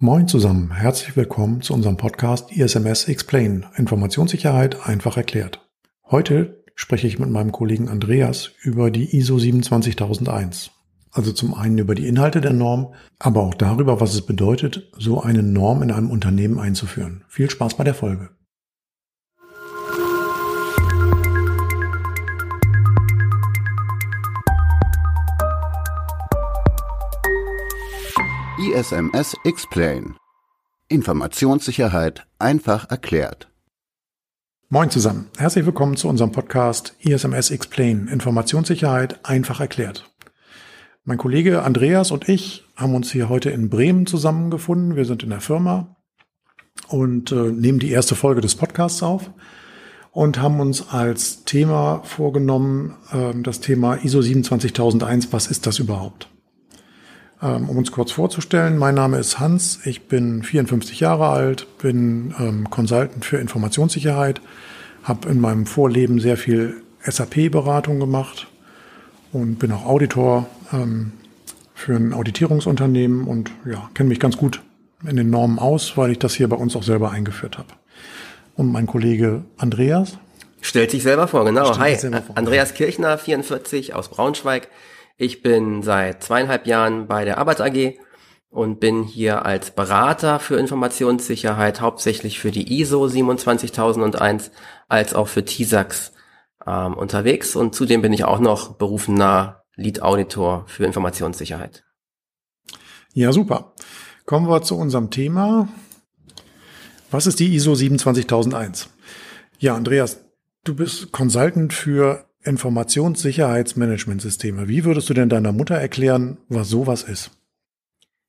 Moin zusammen, herzlich willkommen zu unserem Podcast ISMS Explain, Informationssicherheit einfach erklärt. Heute spreche ich mit meinem Kollegen Andreas über die ISO 27001. Also zum einen über die Inhalte der Norm, aber auch darüber, was es bedeutet, so eine Norm in einem Unternehmen einzuführen. Viel Spaß bei der Folge. ISMS Explain. Informationssicherheit einfach erklärt. Moin zusammen. Herzlich willkommen zu unserem Podcast ISMS Explain. Informationssicherheit einfach erklärt. Mein Kollege Andreas und ich haben uns hier heute in Bremen zusammengefunden. Wir sind in der Firma und äh, nehmen die erste Folge des Podcasts auf und haben uns als Thema vorgenommen, äh, das Thema ISO 27001. Was ist das überhaupt? Ähm, um uns kurz vorzustellen, mein Name ist Hans, ich bin 54 Jahre alt, bin ähm, Consultant für Informationssicherheit, habe in meinem Vorleben sehr viel SAP-Beratung gemacht und bin auch Auditor ähm, für ein Auditierungsunternehmen und ja, kenne mich ganz gut in den Normen aus, weil ich das hier bei uns auch selber eingeführt habe. Und mein Kollege Andreas. Stellt sich selber vor, genau. Hi, vor. Andreas Kirchner, 44 aus Braunschweig. Ich bin seit zweieinhalb Jahren bei der Arbeit AG und bin hier als Berater für Informationssicherheit hauptsächlich für die ISO 27001 als auch für TISAX ähm, unterwegs und zudem bin ich auch noch berufener Lead Auditor für Informationssicherheit. Ja, super. Kommen wir zu unserem Thema. Was ist die ISO 27001? Ja, Andreas, du bist Consultant für Informationssicherheitsmanagementsysteme. Wie würdest du denn deiner Mutter erklären, was sowas ist?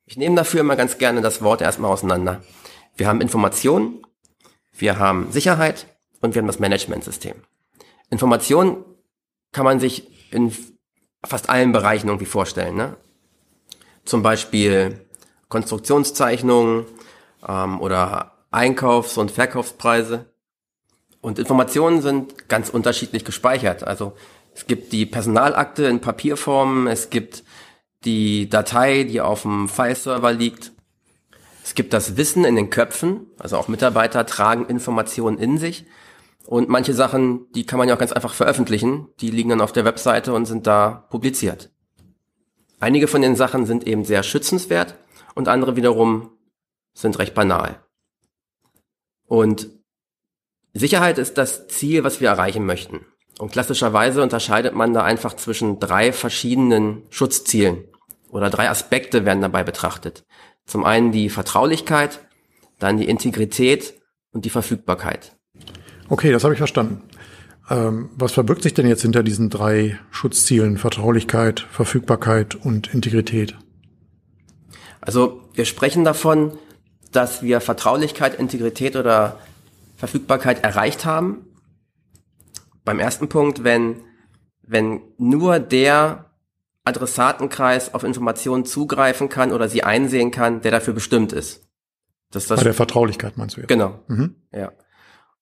Ich nehme dafür immer ganz gerne das Wort erstmal auseinander. Wir haben Information, wir haben Sicherheit und wir haben das Managementsystem. Information kann man sich in fast allen Bereichen irgendwie vorstellen. Ne? Zum Beispiel Konstruktionszeichnungen ähm, oder Einkaufs- und Verkaufspreise. Und Informationen sind ganz unterschiedlich gespeichert. Also es gibt die Personalakte in Papierform, es gibt die Datei, die auf dem File-Server liegt. Es gibt das Wissen in den Köpfen, also auch Mitarbeiter tragen Informationen in sich. Und manche Sachen, die kann man ja auch ganz einfach veröffentlichen, die liegen dann auf der Webseite und sind da publiziert. Einige von den Sachen sind eben sehr schützenswert und andere wiederum sind recht banal. Und Sicherheit ist das Ziel, was wir erreichen möchten. Und klassischerweise unterscheidet man da einfach zwischen drei verschiedenen Schutzzielen oder drei Aspekte werden dabei betrachtet. Zum einen die Vertraulichkeit, dann die Integrität und die Verfügbarkeit. Okay, das habe ich verstanden. Ähm, was verbirgt sich denn jetzt hinter diesen drei Schutzzielen Vertraulichkeit, Verfügbarkeit und Integrität? Also wir sprechen davon, dass wir Vertraulichkeit, Integrität oder Verfügbarkeit erreicht haben. Beim ersten Punkt, wenn, wenn nur der Adressatenkreis auf Informationen zugreifen kann oder sie einsehen kann, der dafür bestimmt ist. Das das Bei der Vertraulichkeit meinst du jetzt? Genau. Mhm. Ja.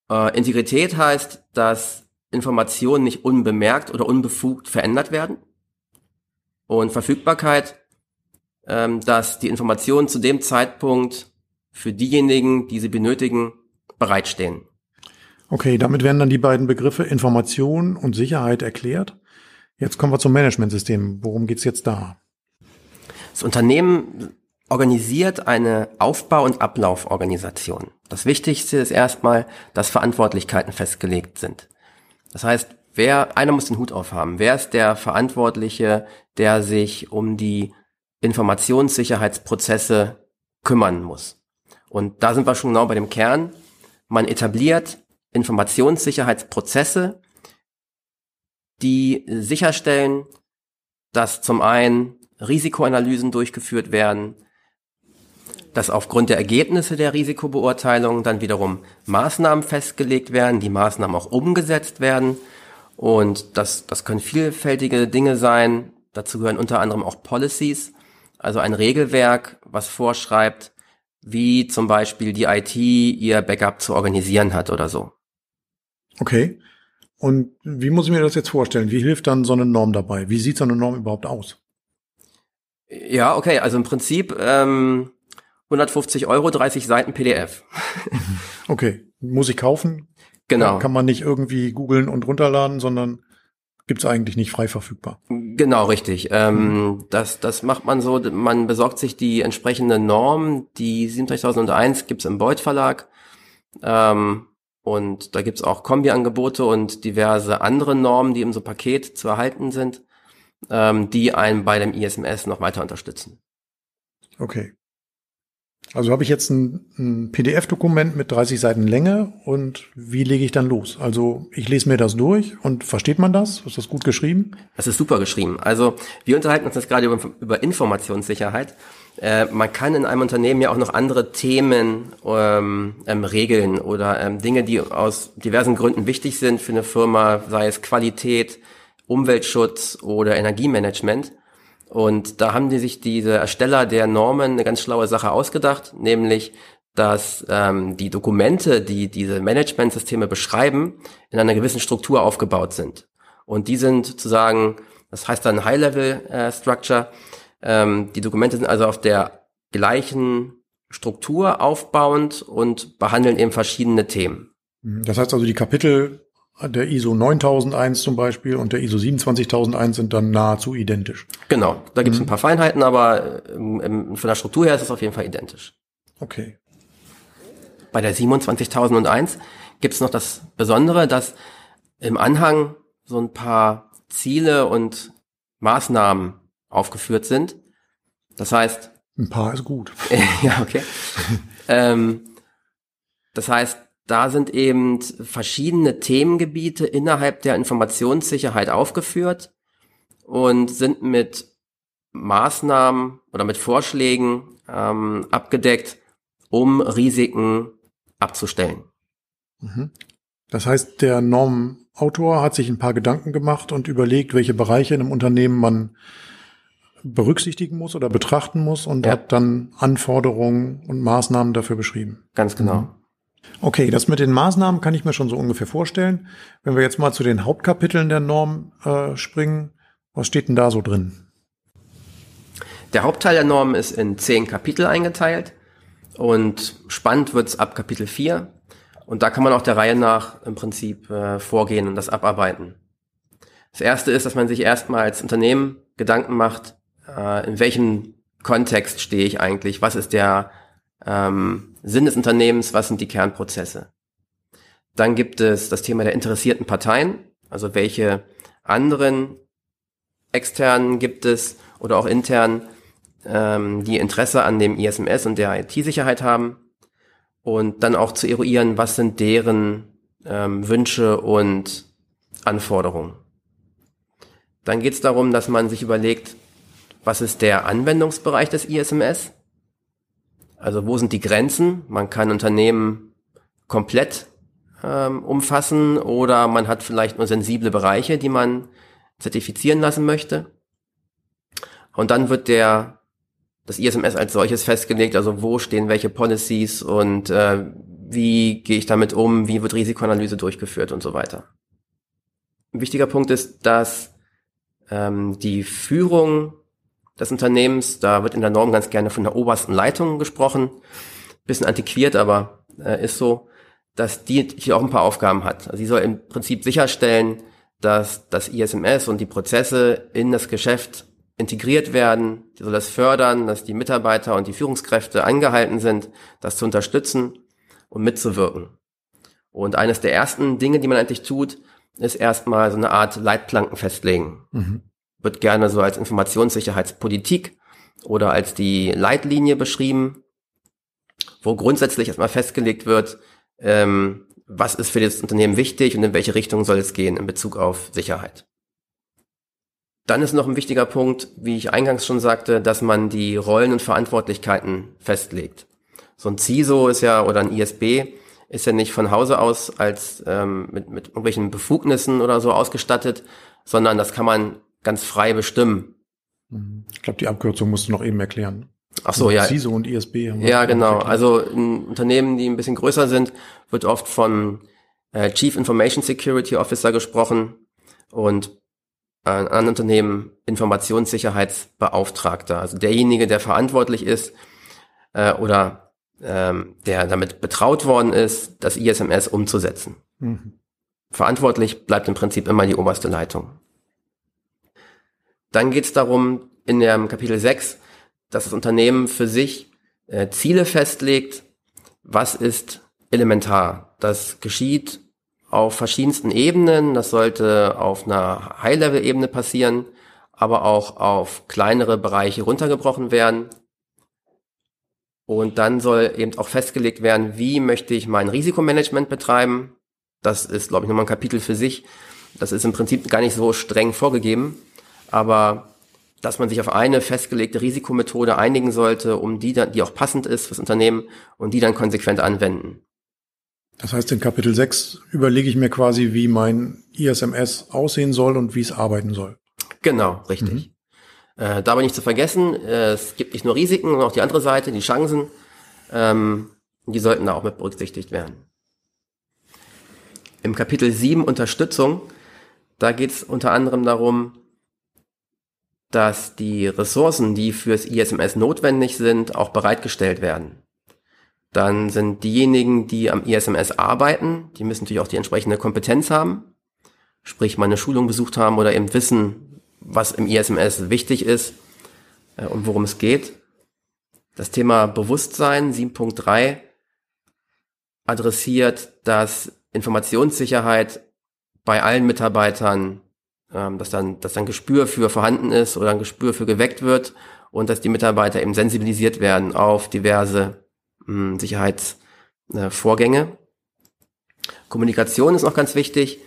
Äh, Integrität heißt, dass Informationen nicht unbemerkt oder unbefugt verändert werden. Und Verfügbarkeit, ähm, dass die Informationen zu dem Zeitpunkt für diejenigen, die sie benötigen, bereitstehen. Okay, damit werden dann die beiden Begriffe Information und Sicherheit erklärt. Jetzt kommen wir zum Managementsystem. Worum geht's jetzt da? Das Unternehmen organisiert eine Aufbau- und Ablauforganisation. Das Wichtigste ist erstmal, dass Verantwortlichkeiten festgelegt sind. Das heißt, wer, einer muss den Hut aufhaben. Wer ist der Verantwortliche, der sich um die Informationssicherheitsprozesse kümmern muss? Und da sind wir schon genau bei dem Kern. Man etabliert Informationssicherheitsprozesse, die sicherstellen, dass zum einen Risikoanalysen durchgeführt werden, dass aufgrund der Ergebnisse der Risikobeurteilung dann wiederum Maßnahmen festgelegt werden, die Maßnahmen auch umgesetzt werden. Und das, das können vielfältige Dinge sein. Dazu gehören unter anderem auch Policies, also ein Regelwerk, was vorschreibt, wie zum Beispiel die IT ihr Backup zu organisieren hat oder so. Okay. Und wie muss ich mir das jetzt vorstellen? Wie hilft dann so eine Norm dabei? Wie sieht so eine Norm überhaupt aus? Ja, okay. Also im Prinzip ähm, 150 Euro, 30 Seiten PDF. Okay, muss ich kaufen? Genau. Kann man nicht irgendwie googeln und runterladen, sondern gibt's eigentlich nicht frei verfügbar. Genau, richtig. Ähm, das, das macht man so, man besorgt sich die entsprechende Norm, die 37001 gibt's im Beuth Verlag. Ähm, und da gibt's auch Kombi-Angebote und diverse andere Normen, die im so Paket zu erhalten sind, ähm, die einen bei dem ISMS noch weiter unterstützen. Okay. Also habe ich jetzt ein, ein PDF-Dokument mit 30 Seiten Länge und wie lege ich dann los? Also ich lese mir das durch und versteht man das? Ist das gut geschrieben? Das ist super geschrieben. Also wir unterhalten uns jetzt gerade über, über Informationssicherheit. Äh, man kann in einem Unternehmen ja auch noch andere Themen ähm, ähm, regeln oder ähm, Dinge, die aus diversen Gründen wichtig sind für eine Firma, sei es Qualität, Umweltschutz oder Energiemanagement. Und da haben die sich diese Ersteller der Normen eine ganz schlaue Sache ausgedacht, nämlich dass ähm, die Dokumente, die diese Managementsysteme beschreiben, in einer gewissen Struktur aufgebaut sind. Und die sind sozusagen, das heißt dann High-Level-Structure, äh, ähm, die Dokumente sind also auf der gleichen Struktur aufbauend und behandeln eben verschiedene Themen. Das heißt also, die Kapitel der ISO 9001 zum Beispiel und der ISO 27001 sind dann nahezu identisch. Genau, da gibt es mhm. ein paar Feinheiten, aber ähm, ähm, von der Struktur her ist es auf jeden Fall identisch. Okay. Bei der 27001 gibt es noch das Besondere, dass im Anhang so ein paar Ziele und Maßnahmen aufgeführt sind. Das heißt. Ein paar ist gut. ja, okay. ähm, das heißt, da sind eben verschiedene Themengebiete innerhalb der Informationssicherheit aufgeführt und sind mit Maßnahmen oder mit Vorschlägen ähm, abgedeckt, um Risiken abzustellen. Mhm. Das heißt, der Normautor hat sich ein paar Gedanken gemacht und überlegt, welche Bereiche in einem Unternehmen man berücksichtigen muss oder betrachten muss und ja. hat dann Anforderungen und Maßnahmen dafür beschrieben. Ganz genau. Mhm. Okay, das mit den Maßnahmen kann ich mir schon so ungefähr vorstellen. Wenn wir jetzt mal zu den Hauptkapiteln der Norm äh, springen, was steht denn da so drin? Der Hauptteil der Norm ist in zehn Kapitel eingeteilt und spannend wird's ab Kapitel 4. Und da kann man auch der Reihe nach im Prinzip äh, vorgehen und das abarbeiten. Das erste ist, dass man sich erstmal als Unternehmen Gedanken macht, äh, in welchem Kontext stehe ich eigentlich, was ist der ähm, Sinn des Unternehmens, was sind die Kernprozesse. Dann gibt es das Thema der interessierten Parteien, also welche anderen externen gibt es oder auch intern, ähm, die Interesse an dem ISMS und der IT-Sicherheit haben und dann auch zu eruieren, was sind deren ähm, Wünsche und Anforderungen. Dann geht es darum, dass man sich überlegt, was ist der Anwendungsbereich des ISMS? Also wo sind die Grenzen? Man kann Unternehmen komplett ähm, umfassen oder man hat vielleicht nur sensible Bereiche, die man zertifizieren lassen möchte. Und dann wird der das ISMS als solches festgelegt, also wo stehen welche Policies und äh, wie gehe ich damit um, wie wird Risikoanalyse durchgeführt und so weiter. Ein wichtiger Punkt ist, dass ähm, die Führung des Unternehmens. Da wird in der Norm ganz gerne von der obersten Leitung gesprochen. Bisschen antiquiert, aber äh, ist so, dass die hier auch ein paar Aufgaben hat. Also sie soll im Prinzip sicherstellen, dass das ISMS und die Prozesse in das Geschäft integriert werden. Die soll das fördern, dass die Mitarbeiter und die Führungskräfte angehalten sind, das zu unterstützen und mitzuwirken. Und eines der ersten Dinge, die man eigentlich tut, ist erstmal so eine Art Leitplanken festlegen. Mhm wird gerne so als Informationssicherheitspolitik oder als die Leitlinie beschrieben, wo grundsätzlich erstmal festgelegt wird, ähm, was ist für das Unternehmen wichtig und in welche Richtung soll es gehen in Bezug auf Sicherheit. Dann ist noch ein wichtiger Punkt, wie ich eingangs schon sagte, dass man die Rollen und Verantwortlichkeiten festlegt. So ein CISO ist ja oder ein ISB ist ja nicht von Hause aus als ähm, mit, mit irgendwelchen Befugnissen oder so ausgestattet, sondern das kann man ganz frei bestimmen. Mhm. Ich glaube, die Abkürzung musst du noch eben erklären. Ach so, ja. CISO und ISB. Ja, genau. Also in Unternehmen, die ein bisschen größer sind, wird oft von äh, Chief Information Security Officer gesprochen und äh, an anderen Unternehmen Informationssicherheitsbeauftragter. Also derjenige, der verantwortlich ist, äh, oder ähm, der damit betraut worden ist, das ISMS umzusetzen. Mhm. Verantwortlich bleibt im Prinzip immer die oberste Leitung. Dann geht es darum, in dem Kapitel 6, dass das Unternehmen für sich äh, Ziele festlegt, was ist elementar. Das geschieht auf verschiedensten Ebenen. Das sollte auf einer High-Level-Ebene passieren, aber auch auf kleinere Bereiche runtergebrochen werden. Und dann soll eben auch festgelegt werden, wie möchte ich mein Risikomanagement betreiben. Das ist, glaube ich, nochmal ein Kapitel für sich. Das ist im Prinzip gar nicht so streng vorgegeben, aber dass man sich auf eine festgelegte Risikomethode einigen sollte, um die dann, die auch passend ist fürs Unternehmen und die dann konsequent anwenden. Das heißt, in Kapitel 6 überlege ich mir quasi, wie mein ISMS aussehen soll und wie es arbeiten soll. Genau, richtig. Mhm. Äh, dabei nicht zu vergessen, äh, es gibt nicht nur Risiken, sondern auch die andere Seite, die Chancen. Ähm, die sollten da auch mit berücksichtigt werden. Im Kapitel 7 Unterstützung, da geht es unter anderem darum, dass die Ressourcen, die fürs ISMS notwendig sind, auch bereitgestellt werden. Dann sind diejenigen, die am ISMS arbeiten, die müssen natürlich auch die entsprechende Kompetenz haben, sprich mal eine Schulung besucht haben oder eben wissen, was im ISMS wichtig ist äh, und worum es geht. Das Thema Bewusstsein 7.3 adressiert, dass Informationssicherheit bei allen Mitarbeitern, ähm, dass dann, dass dann Gespür für vorhanden ist oder ein Gespür für geweckt wird und dass die Mitarbeiter eben sensibilisiert werden auf diverse hm, Sicherheitsvorgänge. Kommunikation ist noch ganz wichtig,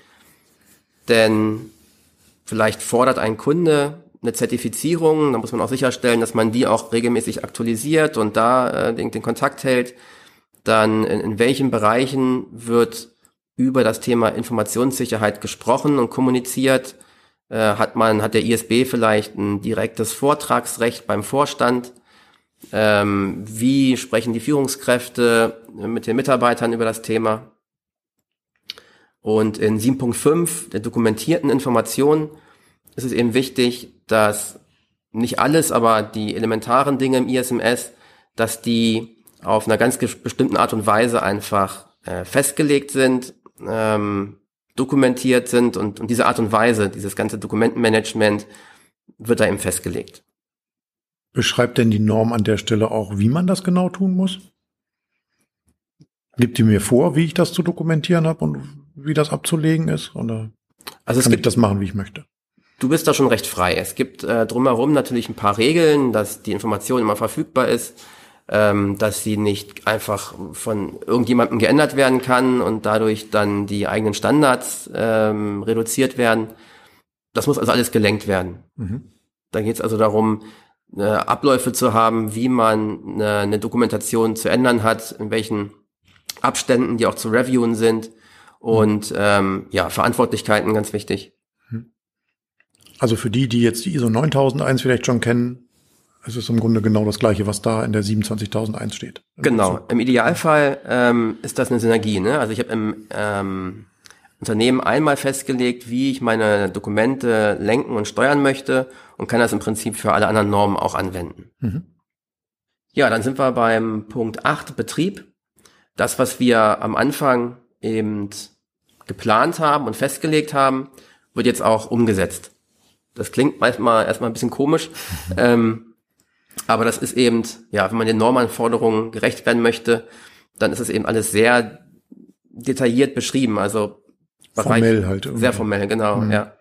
denn vielleicht fordert ein Kunde eine Zertifizierung, da muss man auch sicherstellen, dass man die auch regelmäßig aktualisiert und da äh, den, den Kontakt hält. Dann in, in welchen Bereichen wird über das Thema Informationssicherheit gesprochen und kommuniziert? Äh, hat man, hat der ISB vielleicht ein direktes Vortragsrecht beim Vorstand? Ähm, wie sprechen die Führungskräfte mit den Mitarbeitern über das Thema? Und in 7.5 der dokumentierten Informationen ist es eben wichtig, dass nicht alles, aber die elementaren Dinge im ISMS, dass die auf einer ganz bestimmten Art und Weise einfach äh, festgelegt sind, ähm, dokumentiert sind und, und diese Art und Weise, dieses ganze Dokumentenmanagement wird da eben festgelegt. Beschreibt denn die Norm an der Stelle auch, wie man das genau tun muss? Gibt die mir vor, wie ich das zu dokumentieren habe und wie das abzulegen ist? Oder also kann gibt, ich das machen, wie ich möchte? Du bist da schon recht frei. Es gibt äh, drumherum natürlich ein paar Regeln, dass die Information immer verfügbar ist, ähm, dass sie nicht einfach von irgendjemandem geändert werden kann und dadurch dann die eigenen Standards ähm, reduziert werden. Das muss also alles gelenkt werden. Mhm. Da geht es also darum, äh, Abläufe zu haben, wie man eine, eine Dokumentation zu ändern hat, in welchen Abständen die auch zu reviewen sind und ähm, ja, Verantwortlichkeiten ganz wichtig. Hm. Also für die, die jetzt die ISO 9001 vielleicht schon kennen, es ist im Grunde genau das Gleiche, was da in der 27001 steht. Genau. Im Idealfall ähm, ist das eine Synergie. Ne? Also ich habe im ähm, Unternehmen einmal festgelegt, wie ich meine Dokumente lenken und steuern möchte und kann das im Prinzip für alle anderen Normen auch anwenden. Mhm. Ja, dann sind wir beim Punkt 8, Betrieb. Das, was wir am Anfang eben geplant haben und festgelegt haben, wird jetzt auch umgesetzt. Das klingt manchmal erstmal ein bisschen komisch, ähm, aber das ist eben, ja, wenn man den Normanforderungen gerecht werden möchte, dann ist es eben alles sehr detailliert beschrieben. Also formell halt. Irgendwie. Sehr formell, genau, mhm. ja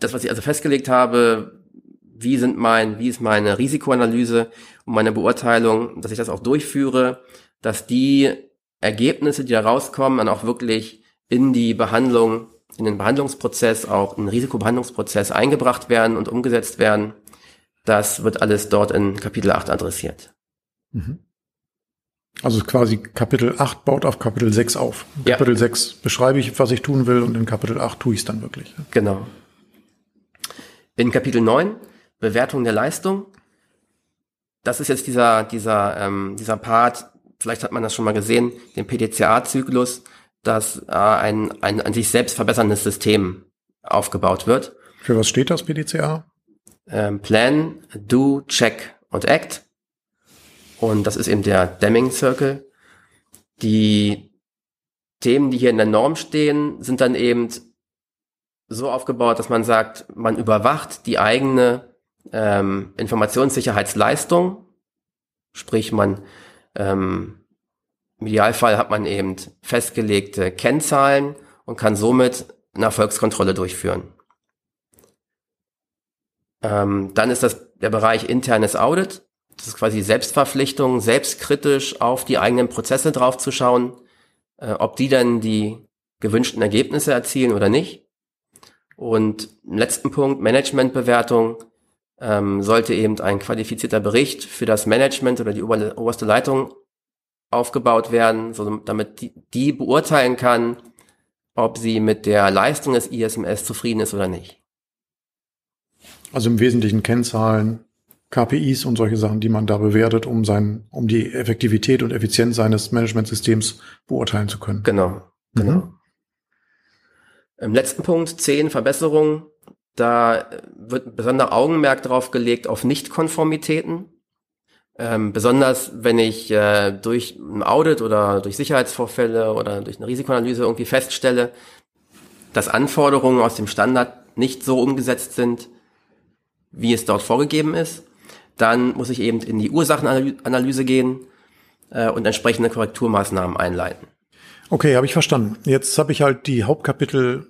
das, was ich also festgelegt habe, wie sind mein, wie ist meine Risikoanalyse und meine Beurteilung, dass ich das auch durchführe, dass die Ergebnisse, die da rauskommen, dann auch wirklich in die Behandlung, in den Behandlungsprozess, auch in den Risikobehandlungsprozess eingebracht werden und umgesetzt werden. Das wird alles dort in Kapitel 8 adressiert. Mhm. Also quasi Kapitel 8 baut auf Kapitel 6 auf. Ja. Kapitel 6 beschreibe ich, was ich tun will und in Kapitel 8 tue ich es dann wirklich. Genau. In Kapitel 9, Bewertung der Leistung, das ist jetzt dieser, dieser, ähm, dieser Part, vielleicht hat man das schon mal gesehen, den PDCA-Zyklus, dass äh, ein, ein ein sich selbst verbesserndes System aufgebaut wird. Für was steht das PDCA? Ähm, Plan, Do, Check und Act. Und das ist eben der Deming Circle. Die Themen, die hier in der Norm stehen, sind dann eben so aufgebaut, dass man sagt, man überwacht die eigene ähm, Informationssicherheitsleistung, sprich man ähm, im Idealfall hat man eben festgelegte Kennzahlen und kann somit eine Erfolgskontrolle durchführen. Ähm, dann ist das der Bereich internes Audit. Das ist quasi Selbstverpflichtung, selbstkritisch auf die eigenen Prozesse draufzuschauen, äh, ob die dann die gewünschten Ergebnisse erzielen oder nicht. Und im letzten Punkt, Managementbewertung, ähm, sollte eben ein qualifizierter Bericht für das Management oder die oberste Leitung aufgebaut werden, so damit die, die beurteilen kann, ob sie mit der Leistung des ISMS zufrieden ist oder nicht. Also im Wesentlichen Kennzahlen, KPIs und solche Sachen, die man da bewertet, um sein, um die Effektivität und Effizienz seines Managementsystems beurteilen zu können. Genau, genau. Mhm. Im letzten Punkt, zehn Verbesserungen. Da wird besonderer Augenmerk drauf gelegt auf Nichtkonformitäten. Ähm, besonders wenn ich äh, durch ein Audit oder durch Sicherheitsvorfälle oder durch eine Risikoanalyse irgendwie feststelle, dass Anforderungen aus dem Standard nicht so umgesetzt sind, wie es dort vorgegeben ist, dann muss ich eben in die Ursachenanalyse gehen äh, und entsprechende Korrekturmaßnahmen einleiten. Okay, habe ich verstanden. Jetzt habe ich halt die Hauptkapitel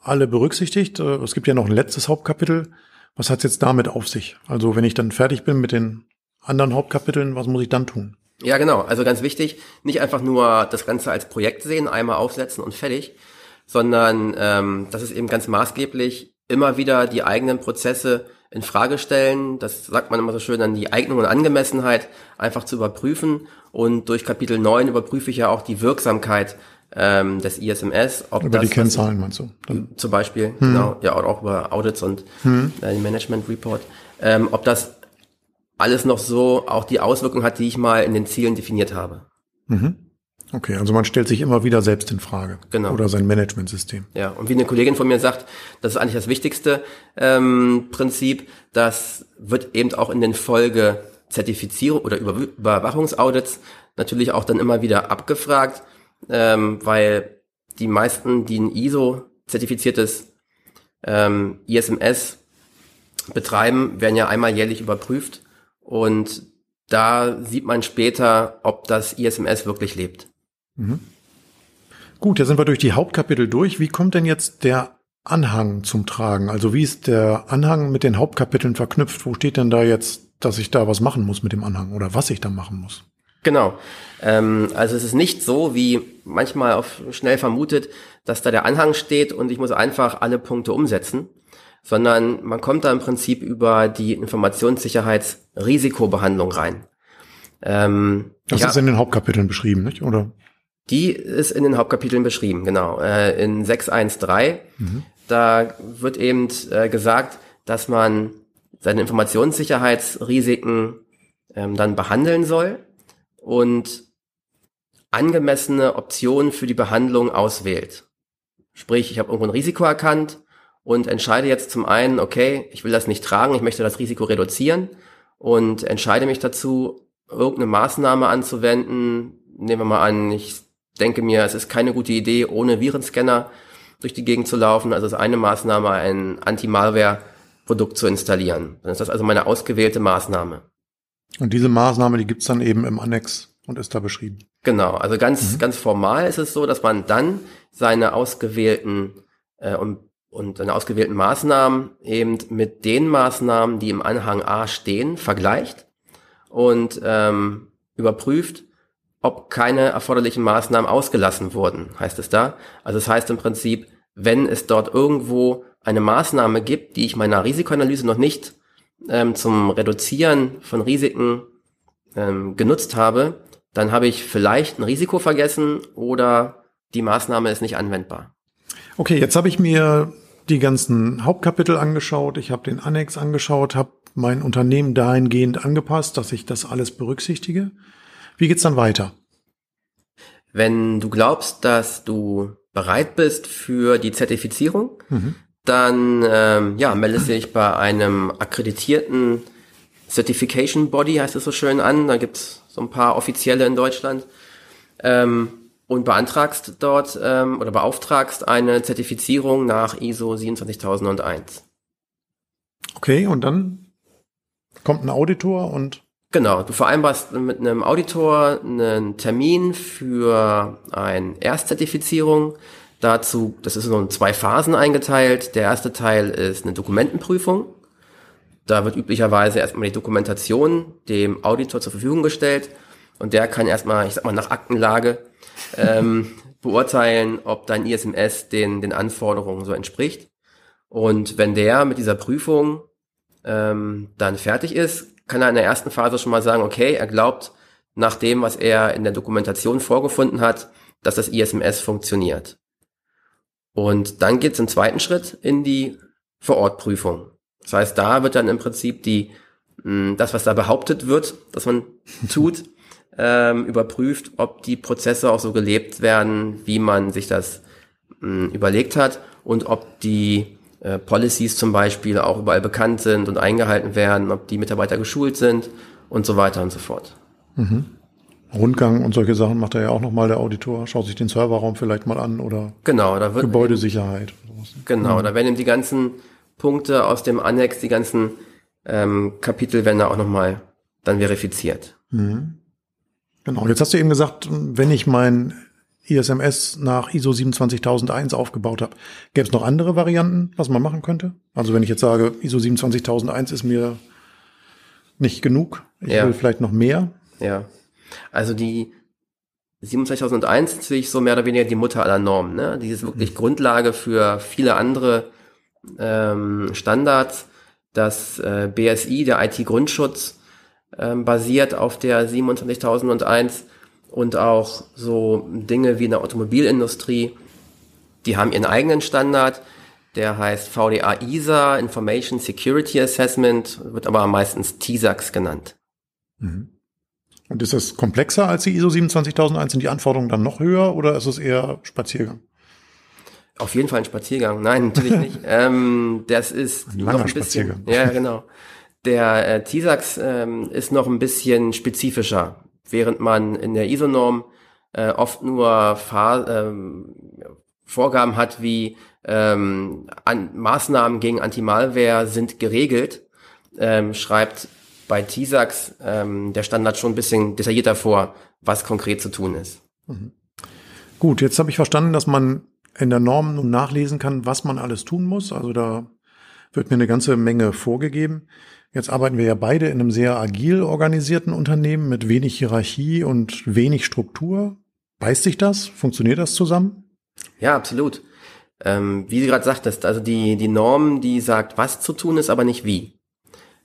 alle berücksichtigt. Äh, es gibt ja noch ein letztes Hauptkapitel. Was hat es jetzt damit auf sich? Also wenn ich dann fertig bin mit den anderen Hauptkapiteln, was muss ich dann tun? Ja, genau. Also ganz wichtig, nicht einfach nur das Ganze als Projekt sehen, einmal aufsetzen und fertig, sondern ähm, das ist eben ganz maßgeblich, immer wieder die eigenen Prozesse in Frage stellen. Das sagt man immer so schön, dann die Eignung und Angemessenheit einfach zu überprüfen. Und durch Kapitel 9 überprüfe ich ja auch die Wirksamkeit ähm, des ISMS. Ob über das, die Kennzahlen meinst du? Dann zum Beispiel, hm. genau, ja, auch über Audits und hm. äh, Management Report. Ähm, ob das alles noch so auch die Auswirkung hat, die ich mal in den Zielen definiert habe. Mhm. Okay, also man stellt sich immer wieder selbst in Frage. Genau. Oder sein Managementsystem. Ja, und wie eine Kollegin von mir sagt, das ist eigentlich das wichtigste ähm, Prinzip, das wird eben auch in den Folge Zertifizierung oder Über Überwachungsaudits natürlich auch dann immer wieder abgefragt, ähm, weil die meisten, die ein ISO-zertifiziertes ähm, ISMS betreiben, werden ja einmal jährlich überprüft und da sieht man später, ob das ISMS wirklich lebt. Mhm. Gut, jetzt sind wir durch die Hauptkapitel durch. Wie kommt denn jetzt der Anhang zum Tragen? Also wie ist der Anhang mit den Hauptkapiteln verknüpft? Wo steht denn da jetzt, dass ich da was machen muss mit dem Anhang oder was ich da machen muss? Genau. Ähm, also es ist nicht so, wie manchmal auf schnell vermutet, dass da der Anhang steht und ich muss einfach alle Punkte umsetzen, sondern man kommt da im Prinzip über die Informationssicherheitsrisikobehandlung rein. Ähm, das ist in den Hauptkapiteln beschrieben, nicht? Oder? Die ist in den Hauptkapiteln beschrieben, genau. Äh, in 613, mhm. da wird eben äh, gesagt, dass man seine Informationssicherheitsrisiken ähm, dann behandeln soll und angemessene Optionen für die Behandlung auswählt. Sprich, ich habe irgendwo ein Risiko erkannt und entscheide jetzt zum einen, okay, ich will das nicht tragen, ich möchte das Risiko reduzieren und entscheide mich dazu, irgendeine Maßnahme anzuwenden. Nehmen wir mal an, ich denke mir, es ist keine gute Idee, ohne Virenscanner durch die Gegend zu laufen. Also ist eine Maßnahme, ein Anti-Malware-Produkt zu installieren. Dann ist das also meine ausgewählte Maßnahme. Und diese Maßnahme, die gibt's dann eben im Annex und ist da beschrieben. Genau, also ganz, mhm. ganz formal ist es so, dass man dann seine ausgewählten äh, und und seine ausgewählten Maßnahmen eben mit den Maßnahmen, die im Anhang A stehen, vergleicht und ähm, überprüft, ob keine erforderlichen Maßnahmen ausgelassen wurden, heißt es da. Also es das heißt im Prinzip, wenn es dort irgendwo eine Maßnahme gibt, die ich meiner Risikoanalyse noch nicht ähm, zum Reduzieren von Risiken ähm, genutzt habe, dann habe ich vielleicht ein Risiko vergessen oder die Maßnahme ist nicht anwendbar. Okay, jetzt habe ich mir die ganzen Hauptkapitel angeschaut, ich habe den Annex angeschaut, habe mein Unternehmen dahingehend angepasst, dass ich das alles berücksichtige. Wie geht's dann weiter? Wenn du glaubst, dass du bereit bist für die Zertifizierung, mhm. dann ähm, ja, meldest du dich bei einem akkreditierten Certification Body, heißt es so schön, an. Da gibt's so ein paar offizielle in Deutschland, ähm, und beantragst dort ähm, oder beauftragst eine Zertifizierung nach ISO 27001. Okay, und dann kommt ein Auditor und Genau, du vereinbarst mit einem Auditor einen Termin für eine Erstzertifizierung. Dazu, das ist so in zwei Phasen eingeteilt. Der erste Teil ist eine Dokumentenprüfung. Da wird üblicherweise erstmal die Dokumentation dem Auditor zur Verfügung gestellt und der kann erstmal, ich sag mal, nach Aktenlage ähm, beurteilen, ob dein ISMS den, den Anforderungen so entspricht. Und wenn der mit dieser Prüfung ähm, dann fertig ist, kann er in der ersten Phase schon mal sagen, okay, er glaubt nach dem, was er in der Dokumentation vorgefunden hat, dass das ISMS funktioniert. Und dann geht es im zweiten Schritt in die Vorortprüfung. Das heißt, da wird dann im Prinzip die, mh, das, was da behauptet wird, dass man tut, ähm, überprüft, ob die Prozesse auch so gelebt werden, wie man sich das mh, überlegt hat und ob die äh, Policies zum Beispiel auch überall bekannt sind und eingehalten werden, ob die Mitarbeiter geschult sind und so weiter und so fort. Mhm. Rundgang und solche Sachen macht er ja auch nochmal der Auditor, schaut sich den Serverraum vielleicht mal an oder genau, da wird Gebäudesicherheit. Genau, mhm. da werden eben die ganzen Punkte aus dem Annex, die ganzen ähm, Kapitel werden da auch nochmal dann verifiziert. Mhm. Genau, jetzt hast du eben gesagt, wenn ich mein ISMS nach ISO 27001 aufgebaut habe. Gäbe es noch andere Varianten, was man machen könnte? Also wenn ich jetzt sage, ISO 27001 ist mir nicht genug, ich ja. will vielleicht noch mehr. Ja, also die 27001 ist natürlich so mehr oder weniger die Mutter aller Normen. Ne? Die ist wirklich mhm. Grundlage für viele andere ähm, Standards. Das äh, BSI, der IT-Grundschutz, ähm, basiert auf der 27001 und auch so Dinge wie in der Automobilindustrie, die haben ihren eigenen Standard, der heißt VDA ISA, Information Security Assessment, wird aber meistens TISAX genannt. Mhm. Und ist das komplexer als die ISO 27001? Sind die Anforderungen dann noch höher oder ist es eher Spaziergang? Auf jeden Fall ein Spaziergang. Nein, natürlich nicht. ähm, das ist ein langer ein bisschen, Spaziergang. Ja, genau. Der äh, TISAX ähm, ist noch ein bisschen spezifischer während man in der ISO-Norm äh, oft nur Fahr ähm, Vorgaben hat wie ähm, an Maßnahmen gegen Anti-Malware sind geregelt, ähm, schreibt bei TISAX ähm, der Standard schon ein bisschen detaillierter vor, was konkret zu tun ist. Mhm. Gut, jetzt habe ich verstanden, dass man in der Norm nun nachlesen kann, was man alles tun muss. Also da wird mir eine ganze Menge vorgegeben. Jetzt arbeiten wir ja beide in einem sehr agil organisierten Unternehmen mit wenig Hierarchie und wenig Struktur. Beißt sich das? Funktioniert das zusammen? Ja, absolut. Ähm, wie Sie gerade sagtest, also die, die Norm, die sagt, was zu tun ist, aber nicht wie.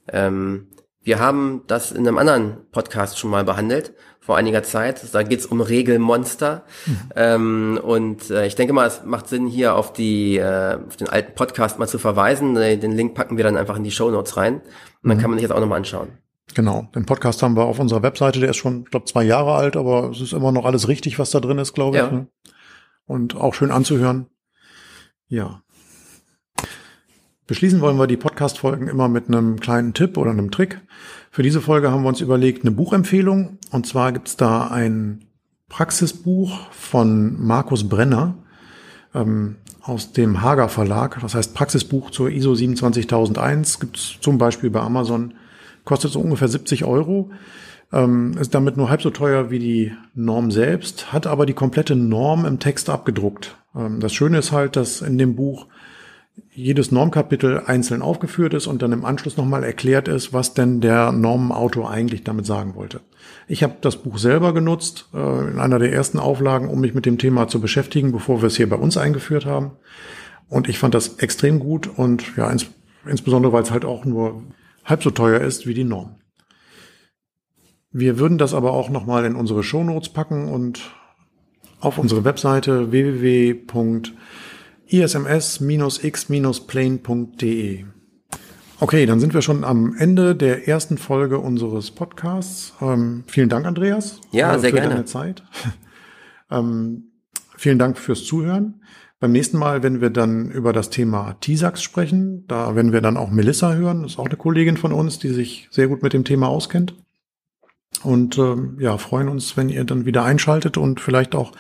Ähm, wir haben das in einem anderen Podcast schon mal behandelt, vor einiger Zeit. Da geht's um Regelmonster. Mhm. Ähm, und äh, ich denke mal, es macht Sinn, hier auf, die, äh, auf den alten Podcast mal zu verweisen. Äh, den Link packen wir dann einfach in die Show Notes rein. Und dann mhm. kann man sich das auch nochmal anschauen. Genau, den Podcast haben wir auf unserer Webseite, der ist schon, ich glaube, zwei Jahre alt, aber es ist immer noch alles richtig, was da drin ist, glaube ich. Ja. Ne? Und auch schön anzuhören. Ja. Beschließen wollen wir die Podcast-Folgen immer mit einem kleinen Tipp oder einem Trick. Für diese Folge haben wir uns überlegt, eine Buchempfehlung. Und zwar gibt's da ein Praxisbuch von Markus Brenner ähm, aus dem Hager Verlag. Das heißt Praxisbuch zur ISO 27001. Gibt's zum Beispiel bei Amazon. Kostet so ungefähr 70 Euro. Ähm, ist damit nur halb so teuer wie die Norm selbst, hat aber die komplette Norm im Text abgedruckt. Ähm, das Schöne ist halt, dass in dem Buch jedes Normkapitel einzeln aufgeführt ist und dann im Anschluss nochmal erklärt ist, was denn der Normenautor eigentlich damit sagen wollte. Ich habe das Buch selber genutzt, äh, in einer der ersten Auflagen, um mich mit dem Thema zu beschäftigen, bevor wir es hier bei uns eingeführt haben. Und ich fand das extrem gut und ja, ins, insbesondere weil es halt auch nur halb so teuer ist wie die Norm. Wir würden das aber auch nochmal in unsere Shownotes packen und auf unsere Webseite www isms-x-plane.de. Okay, dann sind wir schon am Ende der ersten Folge unseres Podcasts. Ähm, vielen Dank, Andreas. Ja, äh, sehr für gerne. deine Zeit. ähm, vielen Dank fürs Zuhören. Beim nächsten Mal, wenn wir dann über das Thema TISAX sprechen, da werden wir dann auch Melissa hören. Das ist auch eine Kollegin von uns, die sich sehr gut mit dem Thema auskennt. und äh, ja, freuen uns, wenn ihr dann wieder einschaltet und vielleicht auch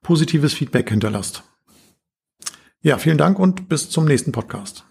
positives Feedback hinterlasst. Ja, vielen Dank und bis zum nächsten Podcast.